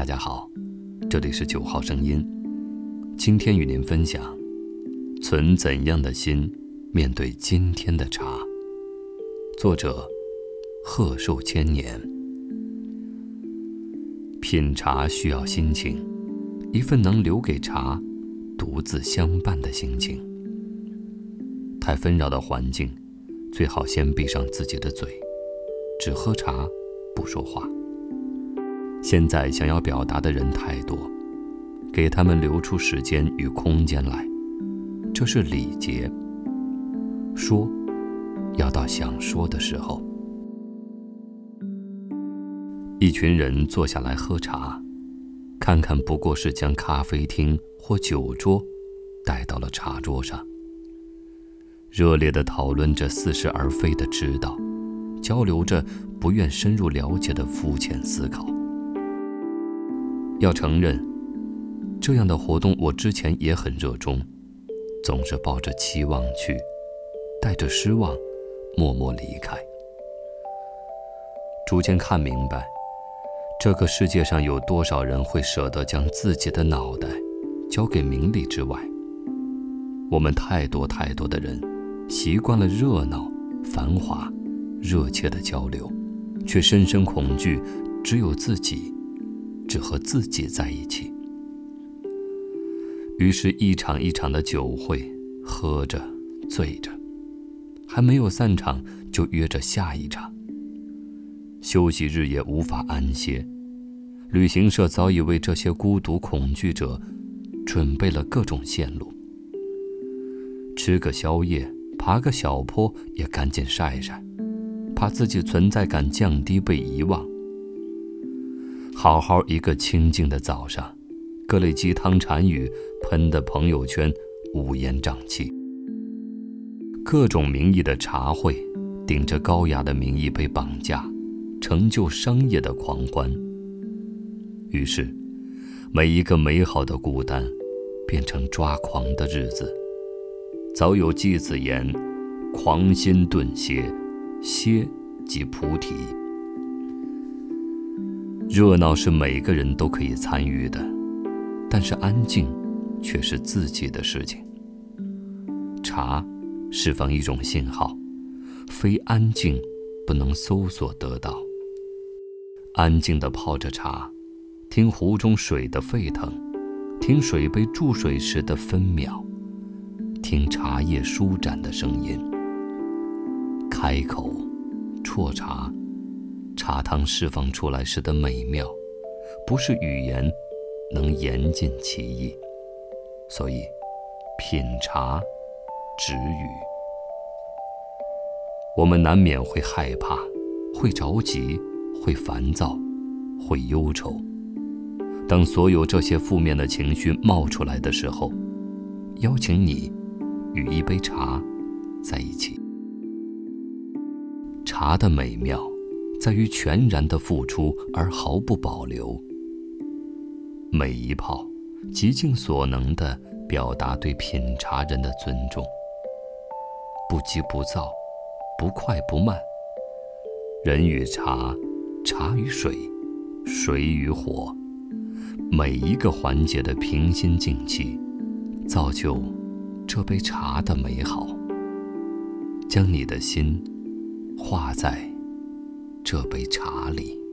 大家好，这里是九号声音。今天与您分享：存怎样的心面对今天的茶？作者：贺寿千年。品茶需要心情，一份能留给茶独自相伴的心情。太纷扰的环境，最好先闭上自己的嘴，只喝茶，不说话。现在想要表达的人太多，给他们留出时间与空间来，这是礼节。说，要到想说的时候。一群人坐下来喝茶，看看不过是将咖啡厅或酒桌带到了茶桌上，热烈地讨论着似是而非的知道，交流着不愿深入了解的肤浅思考。要承认，这样的活动我之前也很热衷，总是抱着期望去，带着失望，默默离开。逐渐看明白，这个世界上有多少人会舍得将自己的脑袋交给名利之外？我们太多太多的人，习惯了热闹、繁华、热切的交流，却深深恐惧只有自己。只和自己在一起，于是，一场一场的酒会，喝着，醉着，还没有散场，就约着下一场。休息日也无法安歇，旅行社早已为这些孤独恐惧者准备了各种线路。吃个宵夜，爬个小坡，也赶紧晒晒，怕自己存在感降低，被遗忘。好好一个清静的早上，各类鸡汤禅语喷的朋友圈乌烟瘴气。各种名义的茶会，顶着高雅的名义被绑架，成就商业的狂欢。于是，每一个美好的孤单，变成抓狂的日子。早有季子言：“狂心顿歇，歇即菩提。”热闹是每个人都可以参与的，但是安静却是自己的事情。茶释放一种信号，非安静不能搜索得到。安静地泡着茶，听壶中水的沸腾，听水杯注水时的分秒，听茶叶舒展的声音。开口啜茶。茶汤释放出来时的美妙，不是语言能言尽其意。所以，品茶止语。我们难免会害怕，会着急，会烦躁，会忧愁。当所有这些负面的情绪冒出来的时候，邀请你与一杯茶在一起。茶的美妙。在于全然的付出而毫不保留，每一泡，极尽所能的表达对品茶人的尊重。不急不躁，不快不慢。人与茶，茶与水，水与火，每一个环节的平心静气，造就这杯茶的美好。将你的心，化在。这杯茶里。